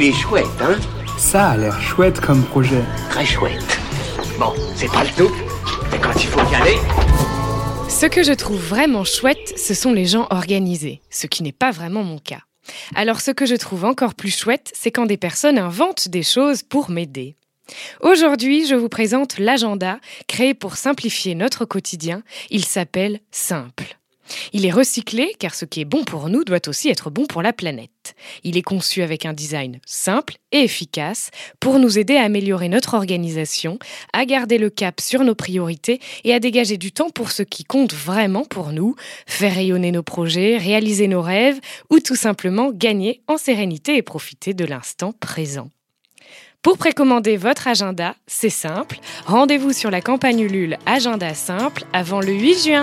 Il est chouette, hein Ça a l'air chouette comme projet. Très chouette. Bon, c'est pas le tout, mais quand il faut y aller... Ce que je trouve vraiment chouette, ce sont les gens organisés, ce qui n'est pas vraiment mon cas. Alors ce que je trouve encore plus chouette, c'est quand des personnes inventent des choses pour m'aider. Aujourd'hui, je vous présente l'agenda créé pour simplifier notre quotidien. Il s'appelle Simple. Il est recyclé car ce qui est bon pour nous doit aussi être bon pour la planète. Il est conçu avec un design simple et efficace pour nous aider à améliorer notre organisation, à garder le cap sur nos priorités et à dégager du temps pour ce qui compte vraiment pour nous, faire rayonner nos projets, réaliser nos rêves ou tout simplement gagner en sérénité et profiter de l'instant présent. Pour précommander votre agenda, c'est simple. Rendez-vous sur la campagne Ulule Agenda Simple avant le 8 juin.